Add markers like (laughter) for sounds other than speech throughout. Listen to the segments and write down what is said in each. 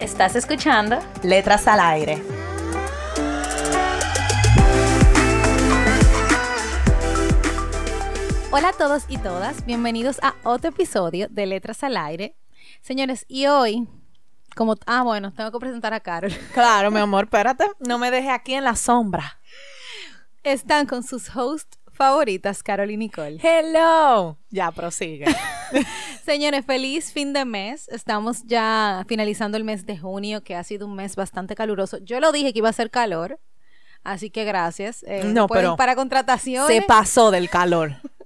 ¿Estás escuchando? Letras al aire. Hola a todos y todas, bienvenidos a otro episodio de Letras al Aire. Señores, y hoy, como... Ah, bueno, tengo que presentar a Carol. (laughs) Claro, mi amor, espérate. No me dejes aquí en la sombra. Están con sus hosts favoritas, Carol y Nicole. Hello. Ya, prosigue. (laughs) Señores, feliz fin de mes. Estamos ya finalizando el mes de junio, que ha sido un mes bastante caluroso. Yo lo dije que iba a ser calor, así que gracias. Eh, No, pero para contrataciones. Se pasó del calor. (laughs)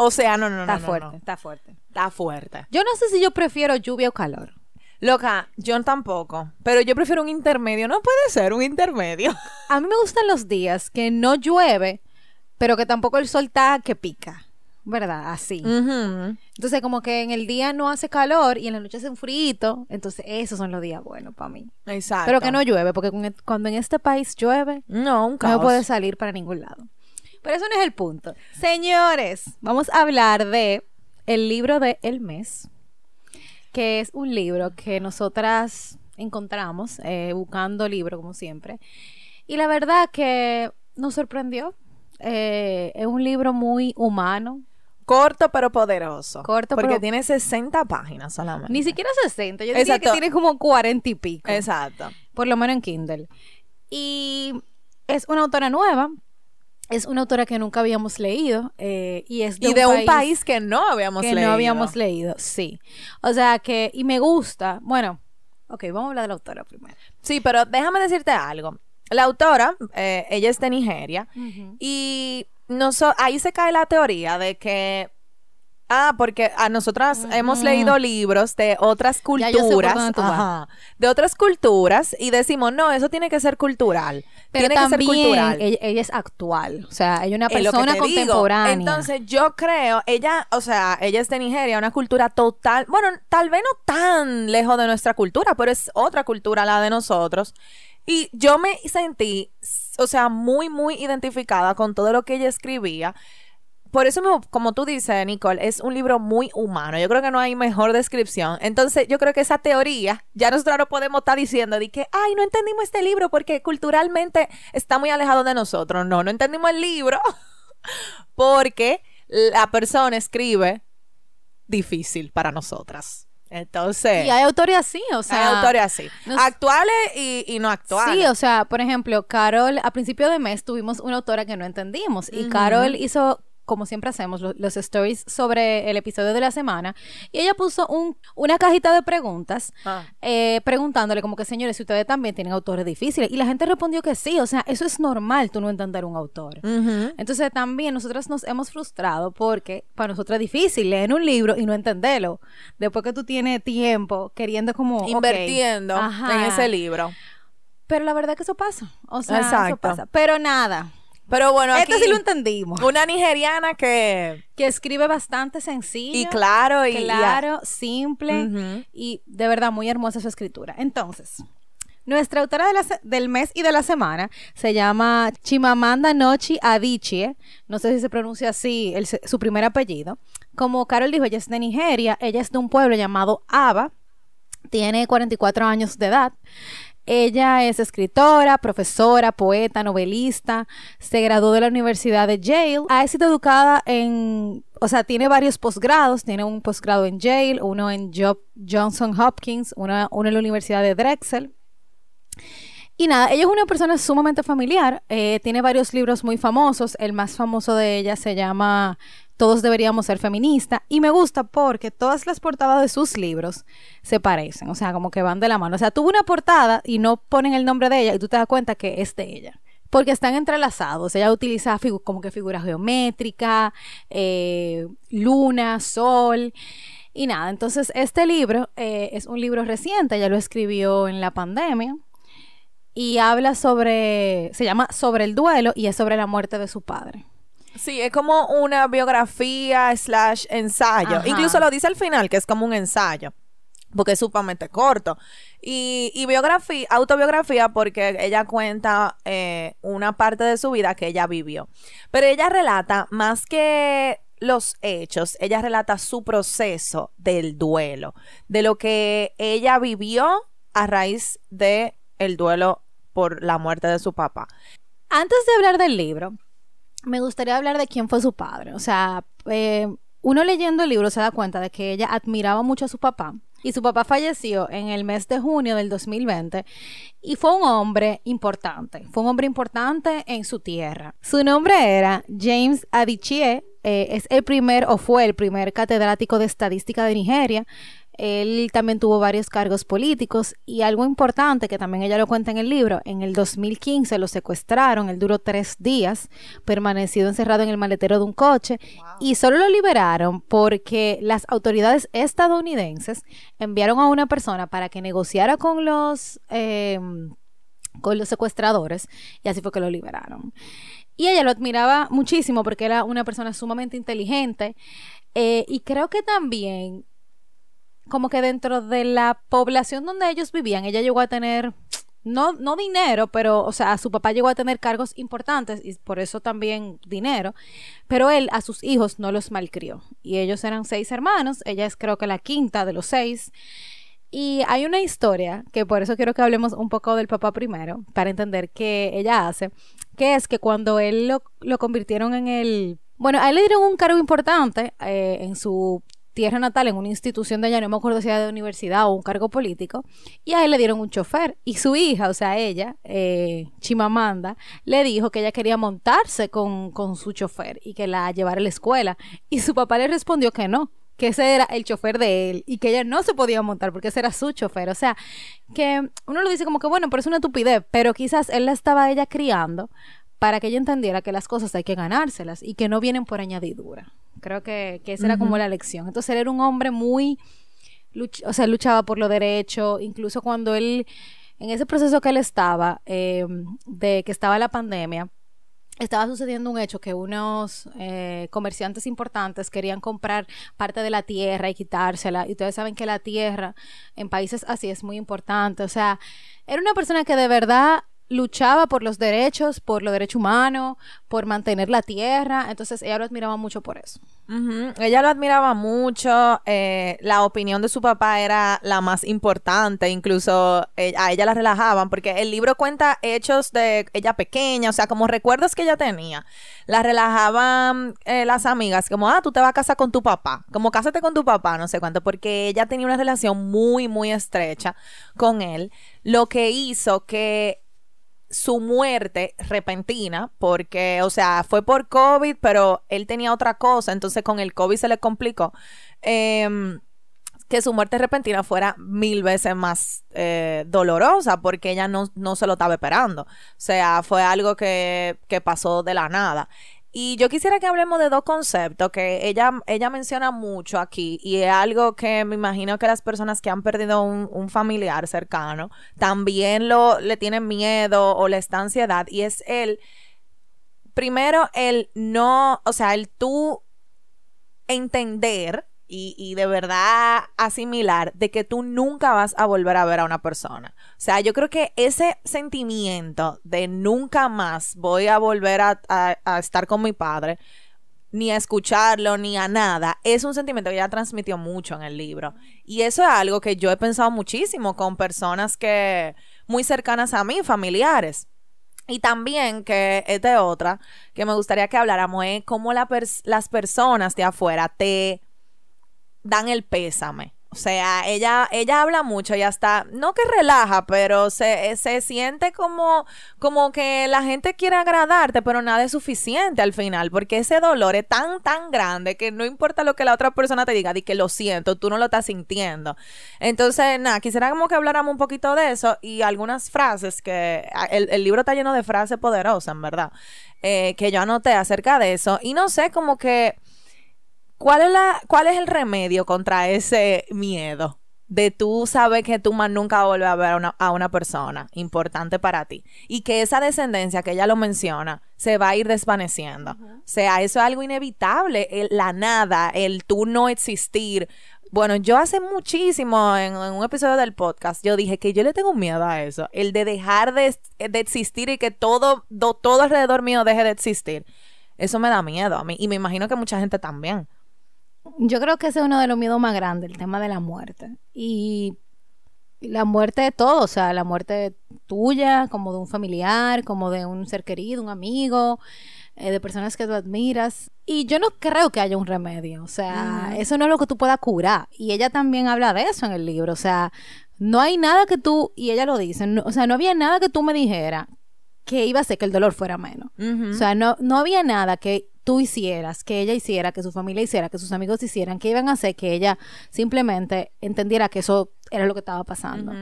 O sea, no, no, no. Está no, fuerte, no. está fuerte. Está fuerte. Yo no sé si yo prefiero lluvia o calor. Loca, yo tampoco. Pero yo prefiero un intermedio. No puede ser un intermedio. A mí me gustan los días que no llueve, pero que tampoco el sol está que pica. ¿Verdad? Así. Entonces, como que en el día no hace calor y en la noche hace un frío. Entonces, esos son los días buenos para mí. Exacto. Pero que no llueve, porque con- cuando en este país llueve, No, un no caos. puede salir para ningún lado. Pero eso no es el punto. Señores, vamos a hablar de el libro de El Mes, que es un libro que nosotras encontramos eh, buscando libro, como siempre. Y la verdad que nos sorprendió. Eh, es un libro muy humano. Corto pero poderoso. Corto, Porque pero- tiene 60 páginas solamente. Ni siquiera 60, yo diría Exacto. que tiene como 40 y pico. Exacto. por lo menos en Kindle. Y es una autora nueva, es una autora que nunca habíamos leído eh, y es de, y de un país que no habíamos que leído. no habíamos leído, sí. O sea que, y me gusta, bueno, ok, vamos a hablar de la autora primero. Sí, pero déjame decirte algo. La autora, eh, ella es de Nigeria y noso- ahí se cae la teoría de que Ah, porque a nosotras hemos leído libros de otras culturas, ajá, de otras culturas y decimos, no, eso tiene que ser cultural. Pero tiene que ser cultural. ella, ella es actual, o sea, ella es una Es persona digo. contemporánea. Entonces, yo creo, ella, o sea, ella es de Nigeria, una cultura total, bueno, tal vez no tan lejos de nuestra cultura, pero es otra cultura la de nosotros. Y yo me sentí, o sea, muy, muy identificada con todo lo que ella escribía. Por eso, como tú dices, Nicole, es un libro muy humano. Yo creo que no hay mejor descripción. Entonces, yo creo que esa teoría, ya nosotros no podemos estar diciendo de que, ay, no entendimos este libro porque culturalmente está muy alejado de nosotros. No, no entendimos el libro (laughs) porque la persona escribe difícil para nosotras. Entonces, y hay autores así, o sea, hay autores así, nos- actuales y, y no actuales. Sí, o sea, por ejemplo, Carol, a principio de mes tuvimos una autora que no entendimos y Carol hizo, como siempre hacemos, lo- los stories sobre el episodio de la semana y ella puso un, una cajita de preguntas Ah. eh, preguntándole como que, señores, si ustedes también tienen autores difíciles y la gente respondió que sí, o sea, eso es normal, tú no entender un autor. Entonces también nosotros nos hemos frustrado porque para nosotros es difícil leer un libro y no entenderlo. Después que tú tienes tiempo queriendo como... ajá. en ese libro. Pero la verdad que eso pasa. O sea, eso pasa. Pero nada. Pero bueno, aquí Esto sí lo entendimos. una nigeriana que Que escribe bastante sencillo. y claro y claro, simple y de verdad muy hermosa su escritura. Entonces, nuestra autora de la se- del mes y de la semana se llama Chimamanda Nochi Adichie. No sé si se pronuncia así el su primer apellido. Como Carol dijo, ella es de Nigeria. Ella es de un pueblo llamado Aba. Tiene 44 años de edad. Ella es escritora, profesora, poeta, novelista. Se graduó de la Universidad de Yale. Ha sido educada en, o sea, tiene varios posgrados. Tiene un posgrado en Yale, uno en Jo- Johnson Hopkins, uno en la Universidad de Drexel. Y nada, ella es una persona sumamente familiar. eh, tiene varios libros muy famosos. El más famoso de ella se llama Todos deberíamos ser feministas. Y me gusta porque todas las portadas de sus libros se parecen. O sea, como que van de la mano. O sea, tuvo una portada y no ponen el nombre de ella y tú te das cuenta que es de ella. Porque están entrelazados. Ella utiliza como que figuras geométricas, eh, luna, sol. Y nada, entonces este libro eh, es un libro reciente, ella lo escribió en la pandemia y habla sobre, se llama Sobre el duelo y es sobre la muerte de su padre. Sí, es como una biografía slash ensayo. Ajá. Incluso lo dice al final, que es como un ensayo. Porque es sumamente corto. Y, y biografía, autobiografía, porque ella cuenta eh, una parte de su vida que ella vivió. Pero ella relata más que los hechos, ella relata su proceso del duelo, de lo que ella vivió a raíz de el duelo por la muerte de su papá. Antes de hablar del libro, me gustaría hablar de quién fue su padre. O sea, eh, uno leyendo el libro se da cuenta de que ella admiraba mucho a su papá. Y su papá falleció en el mes de junio del 2020 y fue un hombre importante, fue un hombre importante en su tierra. Su nombre era James Adichie, eh, es el primer o fue el primer catedrático de estadística de Nigeria. Él también tuvo varios cargos políticos y algo importante que también ella lo cuenta en el libro, en el 2015 lo secuestraron, él duró tres días, permanecido encerrado en el maletero de un coche y solo lo liberaron porque las autoridades estadounidenses enviaron a una persona para que negociara con los... eh, con los secuestradores y así fue que lo liberaron. Y ella lo admiraba muchísimo porque era una persona sumamente inteligente eh, y creo que también como que dentro de la población donde ellos vivían, ella llegó a tener, no, no dinero, pero, o sea, su papá llegó a tener cargos importantes y por eso también dinero, pero él a sus hijos no los malcrió. Y ellos eran seis hermanos, ella es creo que la quinta de los seis. Y hay una historia, que por eso quiero que hablemos un poco del papá primero, para entender qué ella hace, que es que cuando él lo, lo convirtieron en el... Bueno, a él le dieron un cargo importante eh, en su tierra natal, en una institución de allá, no me acuerdo si era de universidad o un cargo político, y a él le dieron un chofer. Y su hija, o sea, ella, eh, Chimamanda, le dijo que ella quería montarse con, con su chofer y que la llevara a la escuela. Y su papá le respondió que no, que ese era el chofer de él y que ella no se podía montar porque ese era su chofer. O sea, que uno lo dice como que bueno, pero es una estupidez, pero quizás él la estaba ella criando para que ella entendiera que las cosas hay que ganárselas y que no vienen por añadidura. Creo que, que esa era como la lección. Entonces él era un hombre muy, luch- o sea, luchaba por lo derecho, incluso cuando él, en ese proceso que él estaba, eh, de que estaba la pandemia, estaba sucediendo un hecho que unos eh, comerciantes importantes querían comprar parte de la tierra y quitársela. Y ustedes saben que la tierra en países así es muy importante. O sea, era una persona que de verdad luchaba por los derechos, por los derechos humanos, por mantener la tierra. Entonces ella lo admiraba mucho por eso. Ella lo admiraba mucho, eh, la opinión de su papá era la más importante, incluso eh, a ella la relajaban, porque el libro cuenta hechos de ella pequeña, o sea, como recuerdos que ella tenía. La relajaban eh, las amigas, como, ah, tú te vas a casar con tu papá, como cásate con tu papá, no sé cuánto, porque ella tenía una relación muy, muy estrecha con él, lo que hizo que su muerte repentina, porque, o sea, fue por COVID, pero él tenía otra cosa, entonces con el COVID se le complicó. em, que su muerte repentina fuera mil veces más eh, dolorosa porque ella no, no se lo estaba esperando. O sea, fue algo que, que pasó de la nada. Y yo quisiera que hablemos de dos conceptos que ella, ella menciona mucho aquí y es algo que me imagino que las personas que han perdido un, familiar cercano también lo, le tienen miedo o les da ansiedad y es el, primero, el no, o sea, el tú entender y, y de verdad asimilar de que tú nunca vas a volver a ver a una persona. O sea, yo creo que ese sentimiento de nunca más voy a volver a, a- estar con mi padre, ni a escucharlo, ni a nada, es un sentimiento que ella transmitió mucho en el libro. Y eso es algo que yo he pensado muchísimo con personas que muy cercanas a mí, familiares. Y también que es de otra que me gustaría que habláramos es cómo pers- las personas de afuera te dan el pésame. O sea, ella, ella habla mucho y hasta, no que relaja, pero se, se siente como, como que la gente quiere agradarte, pero nada es suficiente al final, porque ese dolor es tan, tan grande que no importa lo que la otra persona te diga, di que lo siento, tú no lo estás sintiendo. Entonces, nada, quisiera como que habláramos un poquito de eso y algunas frases que, el, el libro está lleno de frases poderosas, en verdad, eh, que yo anoté acerca de eso. Y no sé, como que ¿cuál es, la, ¿cuál es el remedio contra ese miedo? de tú saber que tú más nunca vuelves a ver a una, a una, persona importante para ti y que esa descendencia que ella lo menciona se va a ir desvaneciendo. O sea, eso es algo inevitable, el, la nada, el tú no existir. Bueno, yo hace muchísimo en, en, un episodio del podcast, yo dije que yo le tengo miedo a eso, el de dejar de, de existir y que todo, do, todo alrededor mío deje de existir. Eso me da miedo a mí y me imagino que mucha gente también. Yo creo que ese es uno de los miedos más grandes, el tema de la muerte. Y la muerte de todo, o sea, la muerte tuya, como de un familiar, como de un ser querido, un amigo, eh, de personas que tú admiras. Y yo no creo que haya un remedio, o sea, eso no es lo que tú puedas curar. Y ella también habla de eso en el libro, o sea, no hay nada que tú, y ella lo dice, no, o sea, no había nada que tú me dijera que iba a hacer que el dolor fuera menos. O sea, no, no había nada que tú hicieras, que ella hiciera, que su familia hiciera, que sus amigos hicieran, que iban a hacer que ella simplemente entendiera que eso era lo que estaba pasando.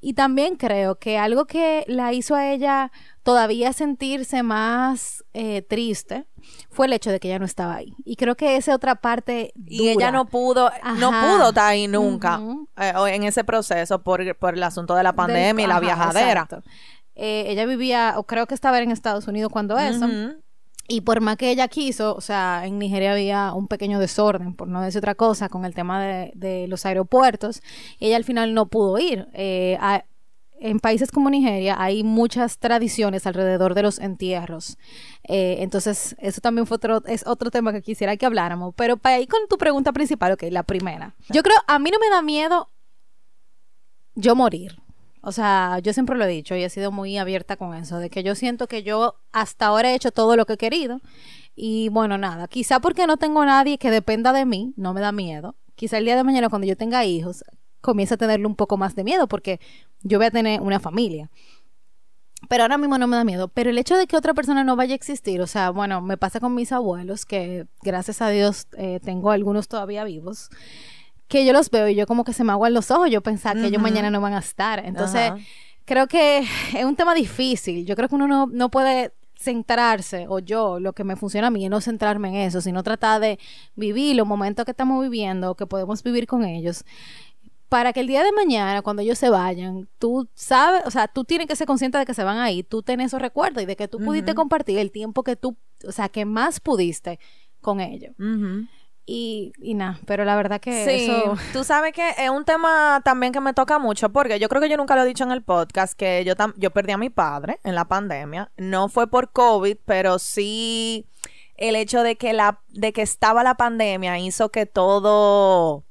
Y también creo que algo que la hizo a ella todavía sentirse más eh, triste fue el hecho de que ella no estaba ahí. Y creo que esa otra parte dura. Y ella no pudo, Ajá. no pudo estar ahí nunca eh, en ese proceso por, por, el asunto de la pandemia Del, y la ajá, viajadera. Eh, ella vivía, o creo que estaba en Estados Unidos cuando eso. Y por más que ella quiso, o sea, en Nigeria había un pequeño desorden, por no decir otra cosa, con el tema de, los aeropuertos. Ella al final no pudo ir. Eh, en países como Nigeria hay muchas tradiciones alrededor de los entierros. Eh, entonces, eso también fue otro, es otro tema que quisiera que habláramos. Pero para ir con tu pregunta principal, ok, la primera. Yo creo, a mí no me da miedo yo morir. O sea, yo siempre lo he dicho y he sido muy abierta con eso, de que yo siento que yo hasta ahora he hecho todo lo que he querido. Y bueno, nada, quizá porque no tengo nadie que dependa de mí, no me da miedo. Quizá el día de mañana cuando yo tenga hijos, comience a tenerle un poco más de miedo porque yo voy a tener una familia. Pero ahora mismo no me da miedo. Pero el hecho de que otra persona no vaya a existir, o sea, bueno, me pasa con mis abuelos, que gracias a Dios eh, tengo algunos todavía vivos que yo los veo y yo como que se me aguan los ojos, yo pensaba que uh -huh. ellos mañana no van a estar. Entonces, uh -huh. creo que es un tema difícil. Yo creo que uno no, no puede centrarse, o yo, lo que me funciona a mí es no centrarme en eso, sino tratar de vivir los momentos que estamos viviendo, que podemos vivir con ellos, para que el día de mañana, cuando ellos se vayan, tú sabes, o sea, tú tienes que ser consciente de que se van ahí, tú tenés esos recuerdos y de que tú uh -huh. pudiste compartir el tiempo que tú, o sea, que más pudiste con ellos. Uh -huh. Y, y nada, pero la verdad que sí, eso... (laughs) tú sabes que es un tema también que me toca mucho porque yo creo que yo nunca lo he dicho en el podcast que yo, yo perdí a mi padre en la pandemia. No fue por COVID, pero sí el hecho de que, la, de que estaba la pandemia hizo que todo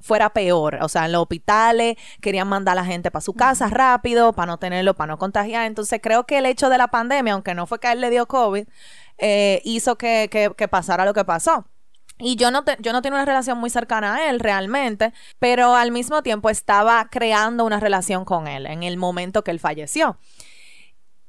fuera peor, o sea, en los hospitales querían mandar a la gente para su casa rápido, para no tenerlo, para no contagiar, entonces creo que el hecho de la pandemia, aunque no fue que a él le dio COVID, eh, hizo que, que, que pasara lo que pasó. Y yo no, te, yo no tengo una relación muy cercana a él realmente, pero al mismo tiempo estaba creando una relación con él en el momento que él falleció.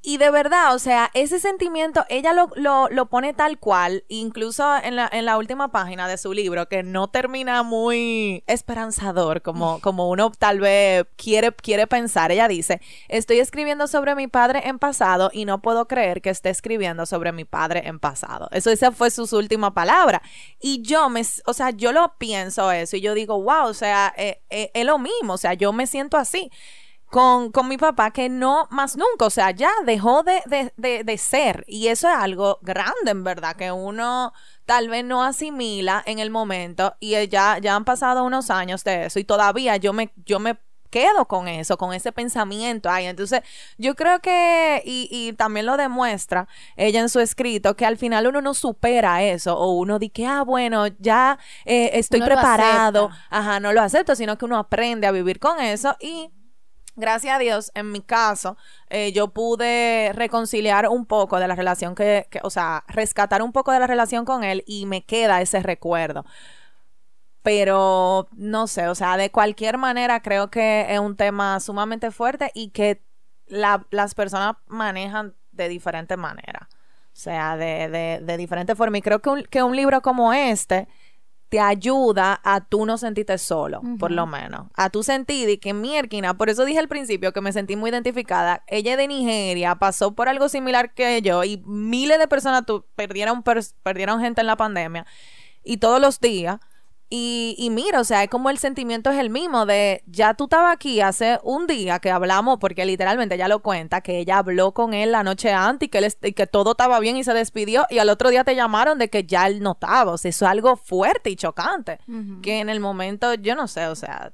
Y de verdad, o sea, ese sentimiento, ella lo, lo, lo pone tal cual, incluso en la, en la, última página de su libro, que no termina muy esperanzador, como, como uno tal vez quiere, quiere pensar. Ella dice, estoy escribiendo sobre mi padre en pasado y no puedo creer que esté escribiendo sobre mi padre en pasado. Eso esa fue su, última palabra. Y yo me, o sea, yo lo pienso eso y yo digo, wow, o sea, eh, eh, es lo mismo, o sea, yo me siento así con, con mi papá que no más nunca, o sea, ya dejó de, de, de, de, ser. Y eso es algo grande, en verdad, que uno tal vez no asimila en el momento y ya, ya han pasado unos años de eso y todavía yo me, yo me quedo con eso, con ese pensamiento ahí. Entonces, yo creo que, y, y, también lo demuestra ella en su escrito, que al final uno no supera eso, o uno dice que, ah, bueno, ya eh, estoy uno preparado, ajá, no lo acepto, sino que uno aprende a vivir con eso y gracias a Dios, en mi caso, eh, yo pude reconciliar un poco de la relación que, o sea, rescatar un poco de la relación con él y me queda ese recuerdo. Pero, no sé, o sea, de cualquier manera creo que es un tema sumamente fuerte y que la, las personas manejan de diferente manera. O sea, de, de, de diferente forma. Y creo que un, que un libro como este te ayuda a tú no sentirte solo, uh -huh. por lo menos. A tú sentir y que Mierkina, por eso dije al principio que me sentí muy identificada. Ella de Nigeria pasó por algo similar que yo y miles de personas tu, perdieron, per, perdieron gente en la pandemia. y todos los días. Y, y mira, o sea, es como el sentimiento es el mismo de, ya tú estabas aquí hace un día que hablamos, porque literalmente ella lo cuenta, que ella habló con él la noche antes y que, él y que todo estaba bien y se despidió, y al otro día te llamaron de que ya él no estaba, o sea, eso es algo fuerte y chocante, que en el momento, yo no sé, o sea,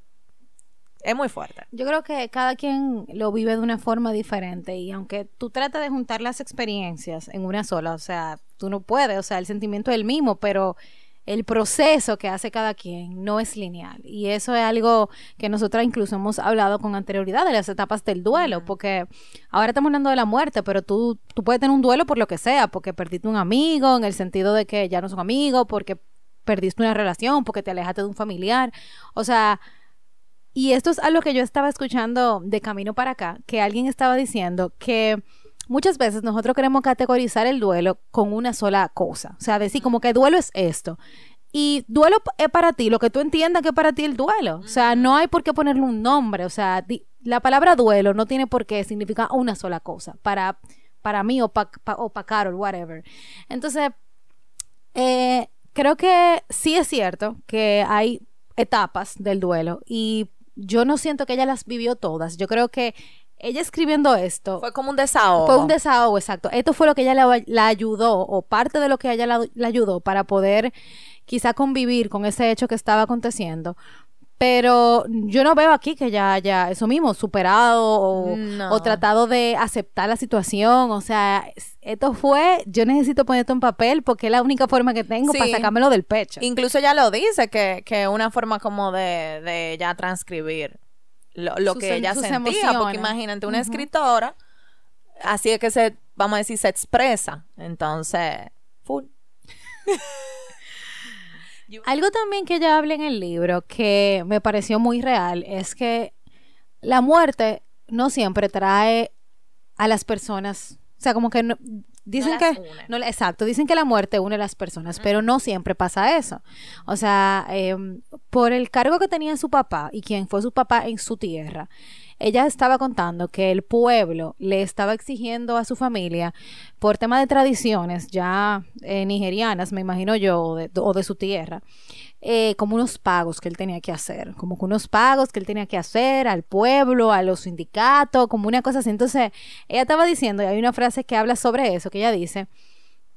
es muy fuerte. Yo creo que cada quien lo vive de una forma diferente y aunque tú trates de juntar las experiencias en una sola, o sea, tú no puedes, o sea, el sentimiento es el mismo, pero el proceso que hace cada quien no es lineal. Y eso es algo que nosotras incluso hemos hablado con anterioridad de las etapas del duelo, porque ahora estamos hablando de la muerte, pero tú, tú puedes tener un duelo por lo que sea, porque perdiste un amigo, en el sentido de que ya no son amigos, porque perdiste una relación, porque te alejaste de un familiar, o sea, y esto es algo que yo estaba escuchando de camino para acá, que alguien estaba diciendo que muchas veces nosotros queremos categorizar el duelo con una sola cosa. O sea, decir como que duelo es esto. Y duelo es para ti, lo que tú entiendas que es para ti el duelo. O sea, no hay por qué ponerle un nombre. O sea, la palabra duelo no tiene por qué significar una sola cosa. Para, para mí o para o pa Carol, whatever. Entonces, eh, creo que sí es cierto que hay etapas del duelo y yo no siento que ella las vivió todas. Yo creo que ella escribiendo esto Fue como un desahogo. fue un desahogo, exacto. Esto fue lo que ella la, la ayudó o parte de lo que ella la, la ayudó para poder quizá convivir con ese hecho que estaba aconteciendo. Pero yo no veo aquí que ella haya eso mismo, superado o, No. o tratado de aceptar la situación. O sea, es- esto fue, yo necesito poner esto en papel porque es la única forma que tengo Sí. para sacármelo del pecho. Incluso ella lo dice, que, que una forma como de, de ella transcribir lo, lo Sus que ella sentía. emociones. Porque imagínate, una escritora, así es que se, vamos a decir, se expresa. Entonces, full. (laughs) Algo también que ella habla en el libro que me pareció muy real es que la muerte no siempre trae a las personas, o sea, como que no- dicen las que no, exacto, dicen que la muerte une a las personas, pero no siempre pasa eso. O sea, em, por el cargo que tenía su papá y quien fue su papá en su tierra, ella estaba contando que el pueblo le estaba exigiendo a su familia por tema de tradiciones ya eh, nigerianas, me imagino yo, o de, o de su tierra, eh, como unos pagos que él tenía que hacer, como que unos pagos que él tenía que hacer al pueblo, a los sindicatos, como una cosa así. Entonces, ella estaba diciendo, y hay una frase que habla sobre eso, que ella dice,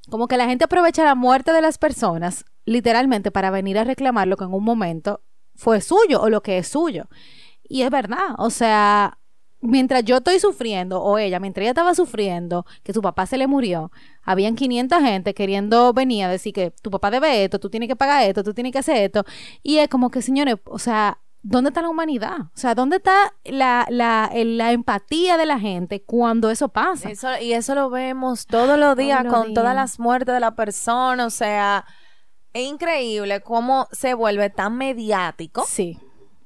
como que la gente aprovecha la muerte de las personas literalmente para venir a reclamar lo que en un momento fue suyo o lo que es suyo. Y es verdad, o sea, mientras yo estoy sufriendo, o ella, mientras ella estaba sufriendo, que su papá se le murió, habían 500 gente queriendo venir a decir que tu papá debe esto, tú tienes que pagar esto, tú tienes que hacer esto. Y es como que, señores, o sea, ¿dónde está la humanidad? O sea, ¿dónde está la, la, la empatía de la gente cuando eso pasa? Eso, y eso lo vemos todos los días los con días. todas las muertes de la persona. O sea, es increíble cómo se vuelve tan mediático Sí.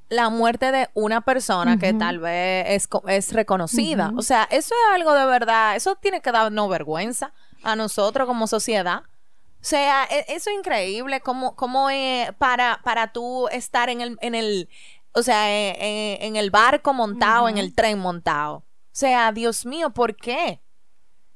La muerte de una persona que tal vez es, es reconocida. O sea, eso es algo de verdad, eso tiene que darnos vergüenza a nosotros como sociedad. O sea, e- eso es increíble, como, como eh, para, para tú estar en el, en el, o sea, eh, eh, en el barco montado, en el tren montado. O sea, Dios mío, ¿por qué?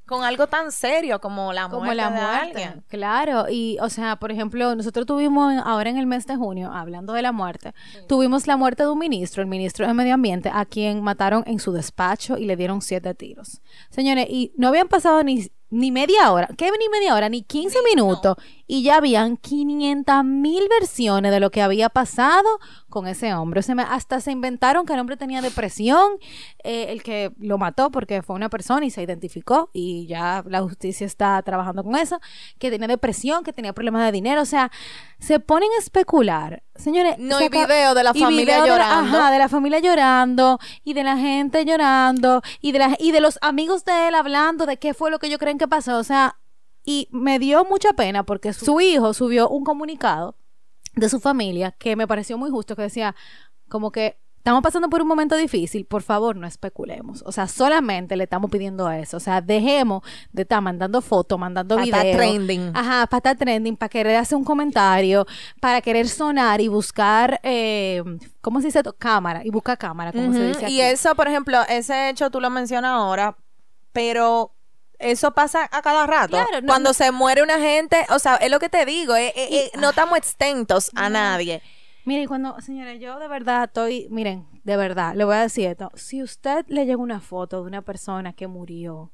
Con algo tan serio como la como muerte la de muerte. alguien. Claro, y o sea, por ejemplo, nosotros tuvimos ahora en el mes de junio, hablando de la muerte, tuvimos la muerte de un ministro, el ministro de Medio Ambiente, a quien mataron en su despacho y le dieron siete tiros. Señores, y no habían pasado ni, ni media hora, ¿qué ni media hora? Ni 15 minutos, y ya habían 500 mil versiones de lo que había pasado con ese hombre. O sea, hasta se inventaron que el hombre tenía depresión, eh, el que lo mató porque fue una persona y se identificó y ya la justicia está trabajando con eso, que tenía depresión, que tenía problemas de dinero, o sea, se ponen a especular. Señores, No, se y acaba- video de la familia video de la- llorando. ajá, de la familia llorando y de la gente llorando y de la y de los amigos de él hablando de qué fue lo que ellos creen que pasó, o sea, y me dio mucha pena porque su hijo subió un comunicado de su familia que me pareció muy justo que decía como que estamos pasando por un momento difícil, por favor no especulemos. O sea, solamente le estamos pidiendo eso. O sea, dejemos de estar mandando fotos, mandando Pa' videos. trending. Ajá, para estar trending, para querer hacer un comentario, para querer sonar y buscar, eh, ¿cómo se dice? Cámara, y buscar cámara, como se dice Y aquí. eso, por ejemplo, ese hecho tú lo mencionas ahora, pero eso pasa a cada rato. Claro, no- Cuando no- se muere una gente, o sea, es lo que te digo, eh, eh, eh, no estamos extentos a nadie. Miren, cuando, señores, yo de verdad estoy, miren, de verdad, le voy a decir esto. Si usted le llega una foto de una persona que murió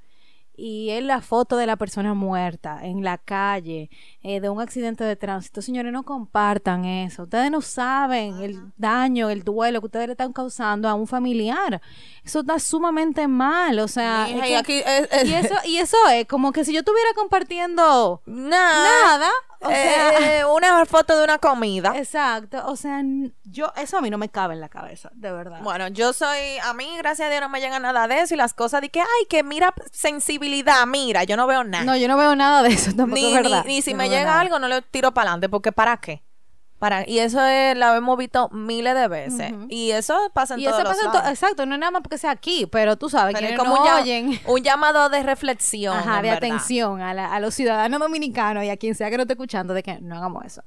y es la foto de la persona muerta en la calle, eh, de un accidente de tránsito, señores, no compartan eso. Ustedes no saben el daño, el duelo que ustedes le están causando a un familiar. Eso está sumamente mal, o sea, Mija, es y que- aquí, eh, eh, y eso, y eso es como que si yo estuviera compartiendo nada, nada, o sea, una foto de una comida. Exacto, o sea, yo eso a mí no me cabe en la cabeza, de verdad. Bueno, yo soy, a mí, gracias a Dios, no me llega nada de eso y las cosas de que, ay, que mira sensibilidad, mira, yo no veo nada. no, yo no veo nada de eso (laughs) tampoco, ni, es verdad. ni, ni si Yo me no llega nada. algo, no lo tiro para adelante, porque ¿para qué? Para, y eso es, lo hemos visto miles de veces. Y eso pasa en Y todos eso los pasa en to- lados. exacto, no es nada más porque sea aquí, pero tú sabes Pero que es no como un, oyen. (laughs) un llamado de reflexión. Ajá, de verdad. atención a, la- a los ciudadanos dominicanos y a quien sea que no esté escuchando de que no hagamos eso.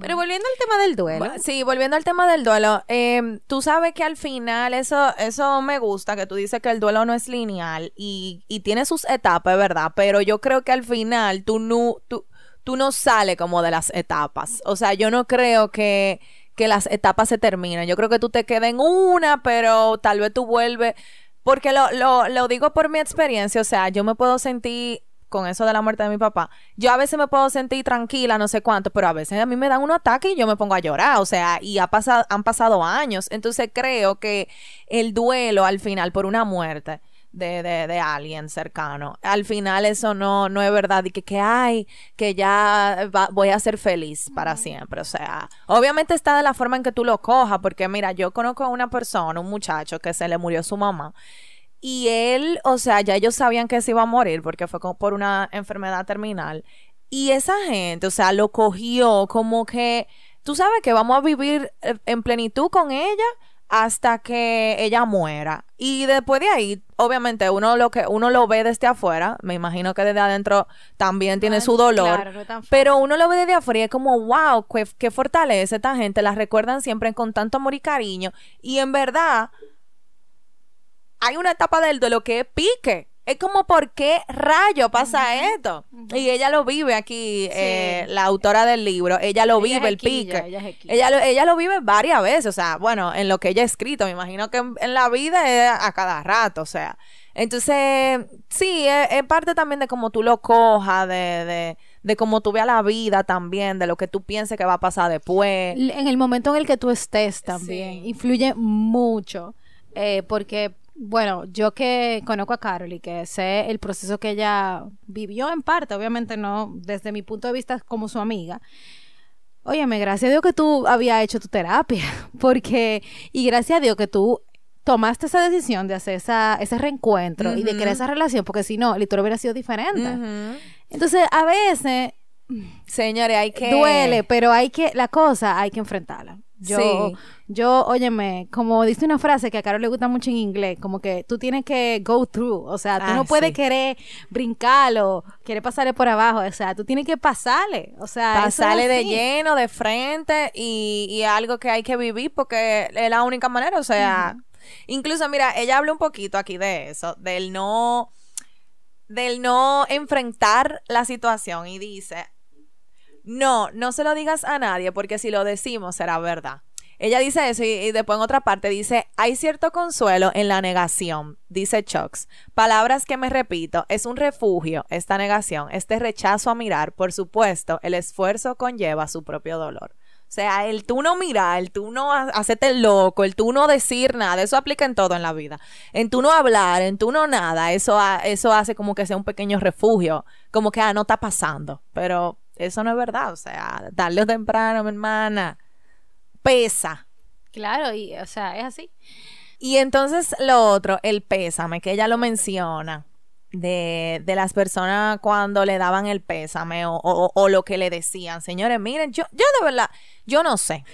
Pero volviendo al tema del duelo. Sí, volviendo al tema del duelo, eh, tú sabes que al final eso, eso me gusta, que tú dices que el duelo no es lineal y, y tiene sus etapas, ¿verdad? Pero yo creo que al final tú no, tú, tú no sales como de las etapas. O sea, yo no creo que, que las etapas se terminen. Yo creo que tú te quedas en una, pero tal vez tú vuelves. Porque lo, lo, lo digo por mi experiencia, o sea, yo me puedo sentir con eso de la muerte de mi papá, yo a veces me puedo sentir tranquila, no sé cuánto, pero a veces a mí me dan un ataque y yo me pongo a llorar, o sea, y ha pasado, han pasado años, entonces creo que el duelo al final por una muerte de, de, de alguien cercano, al final eso no, no es verdad, y que, que ay, que ya va- voy a ser feliz para siempre, o sea, obviamente está de la forma en que tú lo cojas, porque mira, yo conozco a una persona, un muchacho que se le murió su mamá, y él, o sea, ya ellos sabían que se iba a morir porque fue como por una enfermedad terminal. Y esa gente, o sea, lo cogió como que, tú sabes que vamos a vivir eh, en plenitud con ella hasta que ella muera. Y después de ahí, obviamente, uno lo que uno lo ve desde afuera, me imagino que desde adentro también tiene su dolor. claro, no pero uno lo ve desde afuera y es como, wow, qué, qué fortaleza esta gente, la recuerdan siempre con tanto amor y cariño. Y en verdad, hay una etapa del duelo que es pique. Es como, ¿por qué rayo pasa esto? Y ella lo vive aquí, eh, la autora del libro. Ella lo Ella vive, el pique. ella. Ella lo, ella lo vive varias veces, o sea, bueno, en lo que ella ha escrito, me imagino que en, en la vida es a cada rato, o sea. Entonces, sí, es, es parte también de cómo tú lo cojas, de, de, de cómo tú veas la vida también, de lo que tú pienses que va a pasar después. En el momento en el que tú estés también Sí. influye mucho eh, porque bueno yo que conozco a Carol y que sé el proceso que ella vivió en parte obviamente no desde mi punto de vista como su amiga Óyeme, gracias a Dios que tú habías hecho tu terapia, (laughs) porque, y gracias a Dios que tú tomaste esa decisión de hacer esa, ese reencuentro y de crear esa relación, porque si no, la historia hubiera sido diferente. Entonces, a veces Señores, hay que... duele, pero hay que, la cosa hay que enfrentarla. Yo, Sí. yo, óyeme, como dice una frase que a Carol le gusta mucho en inglés, como que tú tienes que go through, o sea, tú Ah, no puedes sí. querer brincarlo, querer pasarle por abajo, o sea, tú tienes que pasarle, o sea, pasarle de lleno, de frente y, y algo que hay que vivir porque es la única manera, o sea, incluso mira, ella habla un poquito aquí de eso, del no, del no enfrentar la situación y dice, no, no se lo digas a nadie porque si lo decimos será verdad. Ella dice eso y, después en otra parte dice, hay cierto consuelo en la negación, dice Chucks. Palabras que me repito, es un refugio, esta negación, este rechazo a mirar, por supuesto, el esfuerzo conlleva su propio dolor. O sea, el tú no mirar, el tú no ha- hacerte loco, el tú no decir nada, eso aplica en todo en la vida. En tú no hablar, en tú no nada, eso, eso hace como que sea un pequeño refugio, como que, ah, no está pasando. Pero eso no es verdad, o sea, darle temprano, mi hermana, pesa. Claro, y, o sea, es así. Y entonces lo otro, el pésame, que ella lo menciona, de, de las personas cuando le daban el pésame o, o- o lo que le decían. Señores, miren, yo, yo de verdad, yo no sé.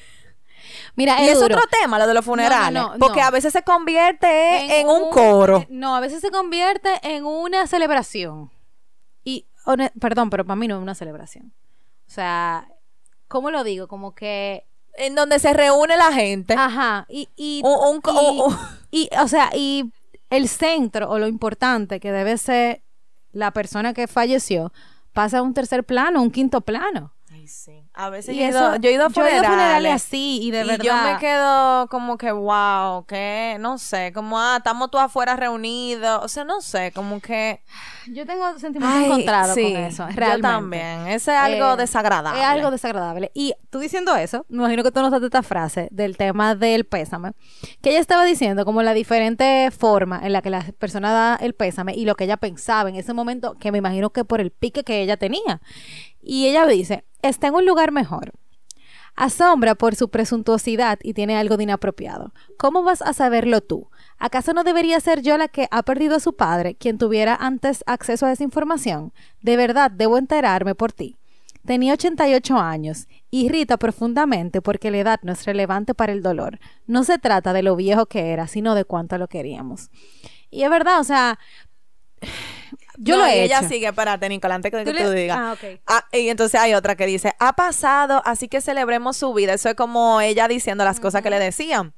Mira, Y es duro. otro tema, lo de los funerales. no, no. porque a veces se convierte en, un, coro. eh, No, a veces se convierte en una celebración. Perdón, pero para mí no es una celebración. O sea, ¿cómo lo digo? Como que En donde se reúne la gente. Ajá, y, y, Un- y- un- y, o sea, y el centro o lo importante que debe ser la persona que falleció pasa a un tercer plano, un quinto plano. Ay, sí. A veces Y yo, eso- yo he ido a yo he ido a funerales. funerales así, y de verdad. yo me quedo como que, wow, que no sé, como, ah, estamos todos afuera reunidos. O sea, no sé, como que. Yo tengo sentimientos encontrados sí, con eso, yo realmente. también. Ese es algo Eh, desagradable. Es algo desagradable. Y tú diciendo eso, me imagino que tú notaste esta frase del tema del pésame, que ella estaba diciendo como la diferente forma en la que la persona da el pésame y lo que ella pensaba en ese momento, que me imagino que por el pique que ella tenía. Y ella dice, está en un lugar mejor. Asombra por su presuntuosidad y tiene algo de inapropiado. ¿Cómo vas a saberlo tú? ¿Acaso no debería ser yo la que ha perdido a su padre, quien tuviera antes acceso a esa información? De verdad, debo enterarme por ti. Tenía 88 años. Irrita profundamente porque la edad no es relevante para el dolor. No se trata de lo viejo que era, sino de cuánto lo queríamos. Y es verdad, o sea, yo No, lo y he ella hecho. sigue, espérate, Nicolás, antes que Tú tú, le- digas. Ah, ok. Ah, y entonces hay otra que dice, ha pasado, así que celebremos su vida. Eso es como ella diciendo las cosas que le decían.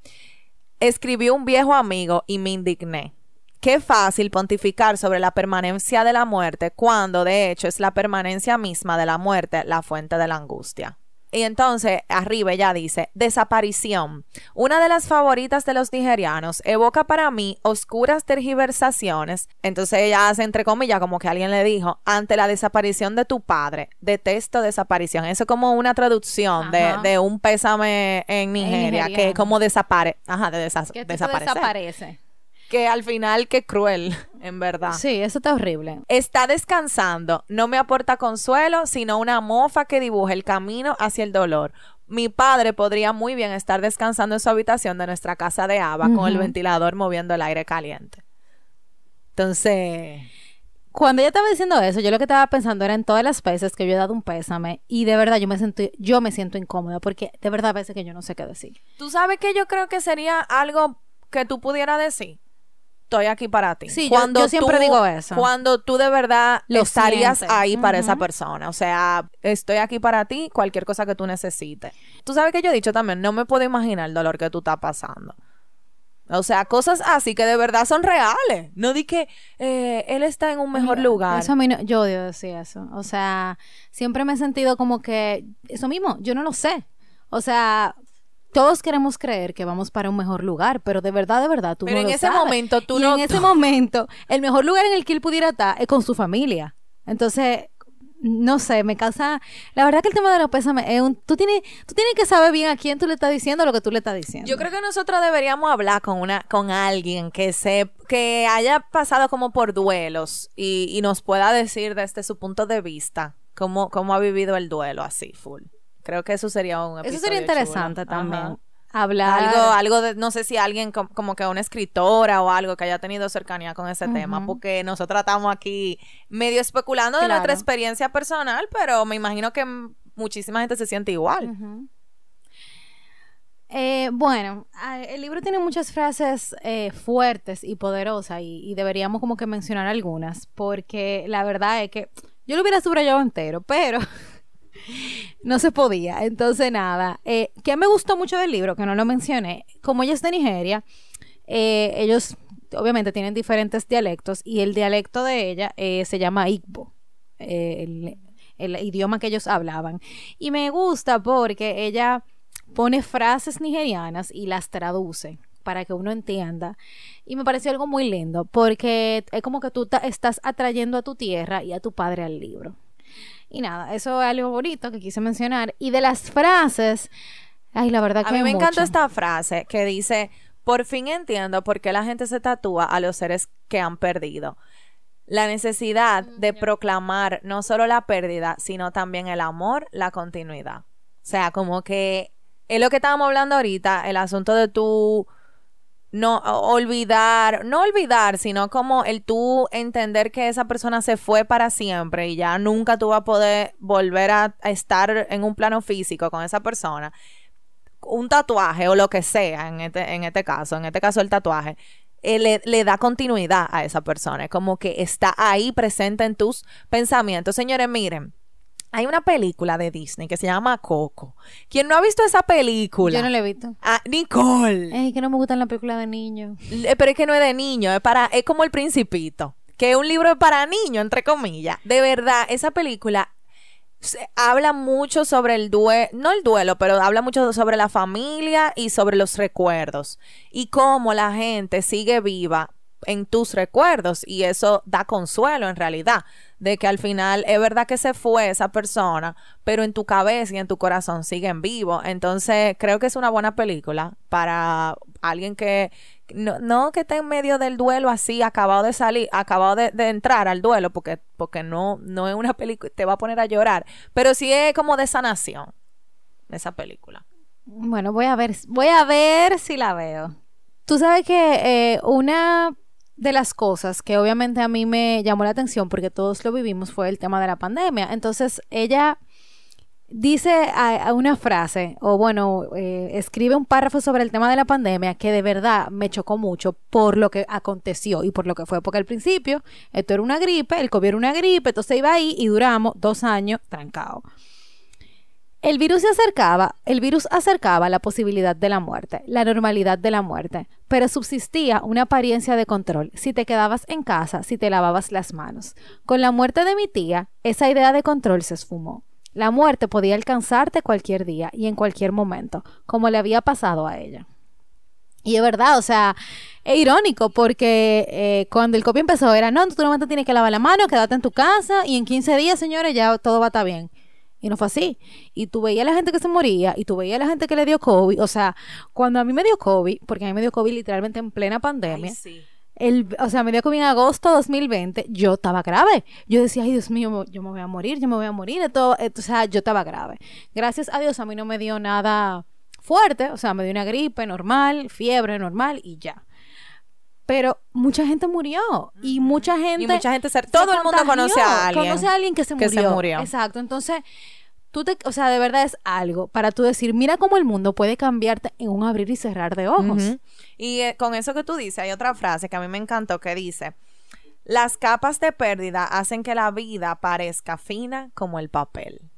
Escribió un viejo amigo y me indigné. Qué fácil pontificar sobre la permanencia de la muerte cuando de hecho es la permanencia misma de la muerte la fuente de la angustia. Y entonces arriba ella dice, desaparición. Una de las favoritas de los nigerianos evoca para mí oscuras tergiversaciones. Entonces ella hace entre comillas como que alguien le dijo, ante la desaparición de tu padre, detesto desaparición. Eso es como una traducción de, de un pésame en Nigeria, que nigeriano. como desapare, ajá, de desa- desaparecer. desaparece. Que al final, qué cruel, en verdad. Sí, eso está horrible. Está descansando. No me aporta consuelo, sino una mofa que dibuja el camino hacia el dolor. Mi padre podría muy bien estar descansando en su habitación de nuestra casa de Ava con el ventilador moviendo el aire caliente. Entonces, Cuando ella estaba diciendo eso, yo lo que estaba pensando era en todas las veces que yo he dado un pésame y de verdad yo me siento, yo me siento incómoda porque de verdad a veces que yo no sé qué decir. tú sabes que yo creo que sería algo que tú pudieras decir. Estoy aquí para ti. Sí, yo- yo siempre tú- digo eso. Cuando tú de verdad Lo estarías sientes. ahí para esa persona. O sea, estoy aquí para ti, cualquier cosa que tú necesites. Tú sabes que yo he dicho también, no me puedo imaginar el dolor que tú estás pasando. O sea, cosas así que de verdad son reales. No di que eh, él está en un mejor Mira, lugar. Eso a mí no- yo odio decir eso. O sea, siempre me he sentido como que eso mismo, yo no lo sé. O sea, todos queremos creer que vamos para un mejor lugar, pero de verdad, de verdad, tú Pero no en lo ese sabes. momento tú y no- en ese momento, el mejor lugar en el que él pudiera estar es con su familia. Entonces, no sé, me causa... La verdad que el tema de los pésames es un... Tú tienes, tú tienes que saber bien a quién tú le estás diciendo lo que tú le estás diciendo. Yo creo que nosotros deberíamos hablar con una, con alguien que se, que haya pasado como por duelos y, y nos pueda decir desde su punto de vista cómo, cómo ha vivido el duelo así, full. Creo que eso sería un Eso sería interesante chulo. también. Ajá. Hablar... Algo, algo de, no sé si alguien com- como que una escritora o algo que haya tenido cercanía con ese tema, porque nosotros estamos aquí medio especulando de nuestra experiencia personal, pero me imagino que muchísima gente se siente igual. Eh, bueno, el libro tiene muchas frases eh, fuertes y poderosas y, y deberíamos como que mencionar algunas porque la verdad es que yo lo hubiera subrayado entero, pero no se podía. Entonces nada, eh, que me gustó mucho del libro, que no lo mencioné, como ella es de Nigeria, eh, ellos obviamente tienen diferentes dialectos y el dialecto de ella eh, se llama Igbo, eh, el, el idioma que ellos hablaban. Y me gusta porque ella pone frases nigerianas y las traduce para que uno entienda. Y me pareció algo muy lindo porque es como que tú estás atrayendo a tu tierra y a tu padre al libro. Y nada, eso es algo bonito que quise mencionar. Y de las frases, ay, la verdad que A mí me encanta esta frase que dice, por fin entiendo por qué la gente se tatúa a los seres que han perdido. La necesidad de proclamar no solo la pérdida, sino también el amor, la continuidad. O sea, como que es lo que estábamos hablando ahorita, el asunto de tú no olvidar, no olvidar, sino como el tú entender que esa persona se fue para siempre y ya nunca tú vas a poder volver a, a estar en un plano físico con esa persona un tatuaje o lo que sea, en este, en este caso, en este caso el tatuaje, eh, le, le da continuidad a esa persona. Es como que está ahí presente en tus pensamientos. Señores, miren, hay una película de Disney que se llama Coco. ¿Quién no ha visto esa película? Yo no lo he visto. Ah, Nicole. Es que no me gustan las películas de niños. Eh, Pero es que no es de niño, es para, es como el principito. que es un libro para niños, entre comillas. De verdad, esa película habla mucho sobre el duelo, no el duelo, pero habla mucho sobre la familia y sobre los recuerdos y cómo la gente sigue viva en tus recuerdos y eso da consuelo en realidad de que al final es verdad que se fue esa persona, pero en tu cabeza y en tu corazón siguen vivos. Entonces, creo que es una buena película para alguien que no, no que esté en medio del duelo así, acabado de salir, acabado de, entrar al duelo, porque, porque no, no es una película, te va a poner a llorar, pero sí es como de sanación esa película. Bueno, voy a ver, voy a ver si la veo. Tú sabes que eh, una de las cosas que obviamente a mí me llamó la atención porque todos lo vivimos fue el tema de la pandemia. Entonces ella dice una frase, o bueno, eh, escribe un párrafo sobre el tema de la pandemia que de verdad me chocó mucho por lo que aconteció y por lo que fue. Porque al principio esto era una gripe, el COVID era una gripe, entonces iba ahí y duramos dos años trancados. El virus se acercaba, el virus acercaba la posibilidad de la muerte, la normalidad de la muerte, pero subsistía una apariencia de control si te quedabas en casa, si te lavabas las manos. Con la muerte de mi tía, esa idea de control se esfumó. La muerte podía alcanzarte cualquier día y en cualquier momento, como le había pasado a ella. Y es verdad, o sea, es irónico porque eh, cuando el COVID empezó era, no, tú no te tienes que lavar la mano, quédate en tu casa y en 15 días, señores, ya todo va a estar bien. Y no fue así. Y tú veías a la gente que se moría y tú veías a la gente que le dio COVID. O sea, cuando a mí me dio COVID, porque a mí me dio COVID literalmente en plena pandemia. El, o sea, me dio COVID en agosto de 2020, yo estaba grave. Yo decía, ay Dios mío, yo me voy a morir, yo me voy a morir. Todo, o sea, yo estaba grave. Gracias a Dios a mí no me dio nada fuerte, o sea, me dio una gripe normal, fiebre normal y ya pero mucha gente murió y mucha gente y mucha gente todo el mundo conoce a alguien conoce a alguien que se murió. se murió. exacto entonces tú te o sea de verdad es algo para tú decir mira cómo el mundo puede cambiarte en un abrir y cerrar de ojos y eh, con eso que tú dices hay otra frase que a mí me encantó que dice las capas de pérdida hacen que la vida parezca fina como el papel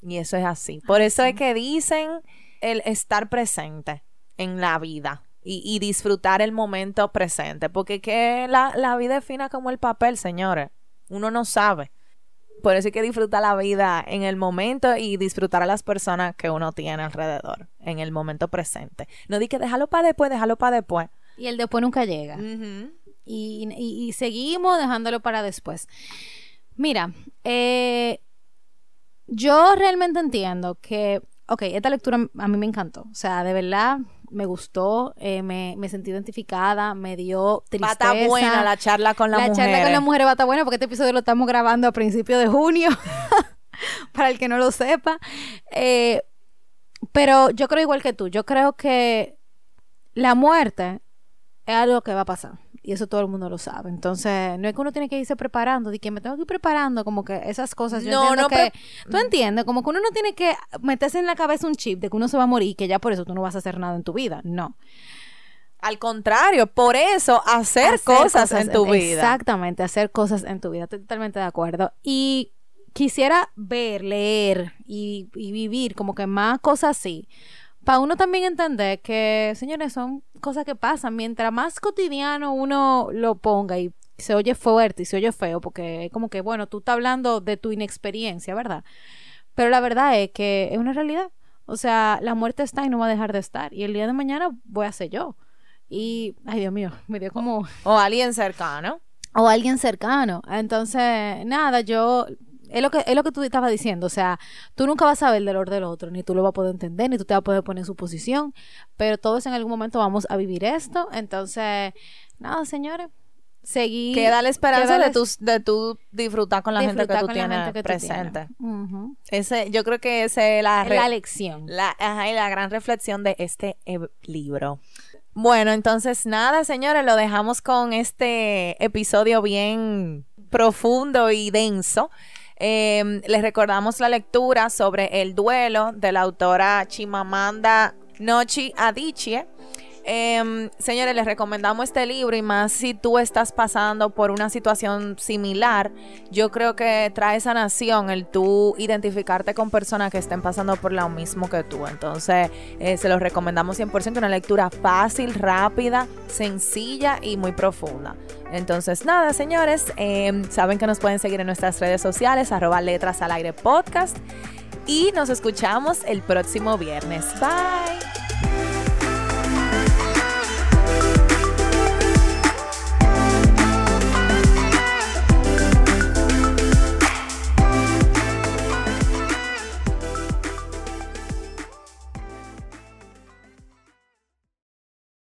y eso es así. Por eso es que dicen el estar presente en la vida y, disfrutar el momento presente. Porque que la, vida es fina como el papel, señores. Uno no sabe. Por eso hay que disfrutar la vida en el momento y disfrutar a las personas que uno tiene alrededor, en el momento presente. No di que déjalo para después, déjalo para después. Y el después nunca llega. y, y, seguimos dejándolo para después. Mira, eh, yo realmente entiendo que, ok, esta lectura a mí me encantó. O sea, de verdad, me gustó, eh, me, me, sentí identificada, me dio tristeza. Va buena la charla con la mujer. La charla con la mujer va a estar buena porque este episodio lo estamos grabando a principios de junio, (laughs) para el que no lo sepa. Eh, pero yo creo igual que tú, yo creo que la muerte es algo que va a pasar. Y eso todo el mundo lo sabe. Entonces, no es que uno tiene que irse preparando, de que me tengo que ir preparando, como que esas cosas. Yo no, no, que, tú entiendes, como que uno no tiene que meterse en la cabeza un chip de que uno se va a morir y que ya por eso tú no vas a hacer nada en tu vida. No. Al contrario, por eso hacer, cosas, en tu vida. Exactamente, hacer cosas en tu vida. Estoy totalmente de acuerdo. Y quisiera ver, leer y, y vivir como que más cosas así para uno también entender que, señores, son cosas que pasan. Mientras más cotidiano uno lo ponga y se oye fuerte y se oye feo, porque es como que, bueno, tú estás hablando de tu inexperiencia, ¿verdad? Pero la verdad es que es una realidad. O sea, la muerte está y no va a dejar de estar. Y el día de mañana voy a ser yo. Y, ay Dios mío, me dio como... O alguien cercano. O alguien cercano. Entonces, nada, yo es lo que es lo que tú estabas diciendo, o sea, tú nunca vas a saber el dolor del otro, ni tú lo vas a poder entender, ni tú te vas a poder poner en su posición, pero todos en algún momento vamos a vivir esto, entonces, nada, señores, seguir queda la esperanza de tu de tu disfrutar con la gente que tú tienes presente. Ese yo creo que esa es la, la lección. La ajá, y la gran reflexión de este e, libro. Bueno, entonces nada, señores, lo dejamos con este episodio bien profundo y denso. Em, les recordamos la lectura sobre el duelo de la autora Chimamanda Nochi Adichie. Em, señores, les recomendamos este libro y más si tú estás pasando por una situación similar, yo creo que trae sanación el tú identificarte con personas que estén pasando por lo mismo que tú. Entonces, eh, se los recomendamos 100%, una lectura fácil, rápida, sencilla y muy profunda. Entonces, nada, señores, em, saben que nos pueden seguir en nuestras redes sociales, arroba letras al aire podcast. Y nos escuchamos el próximo viernes. Bye.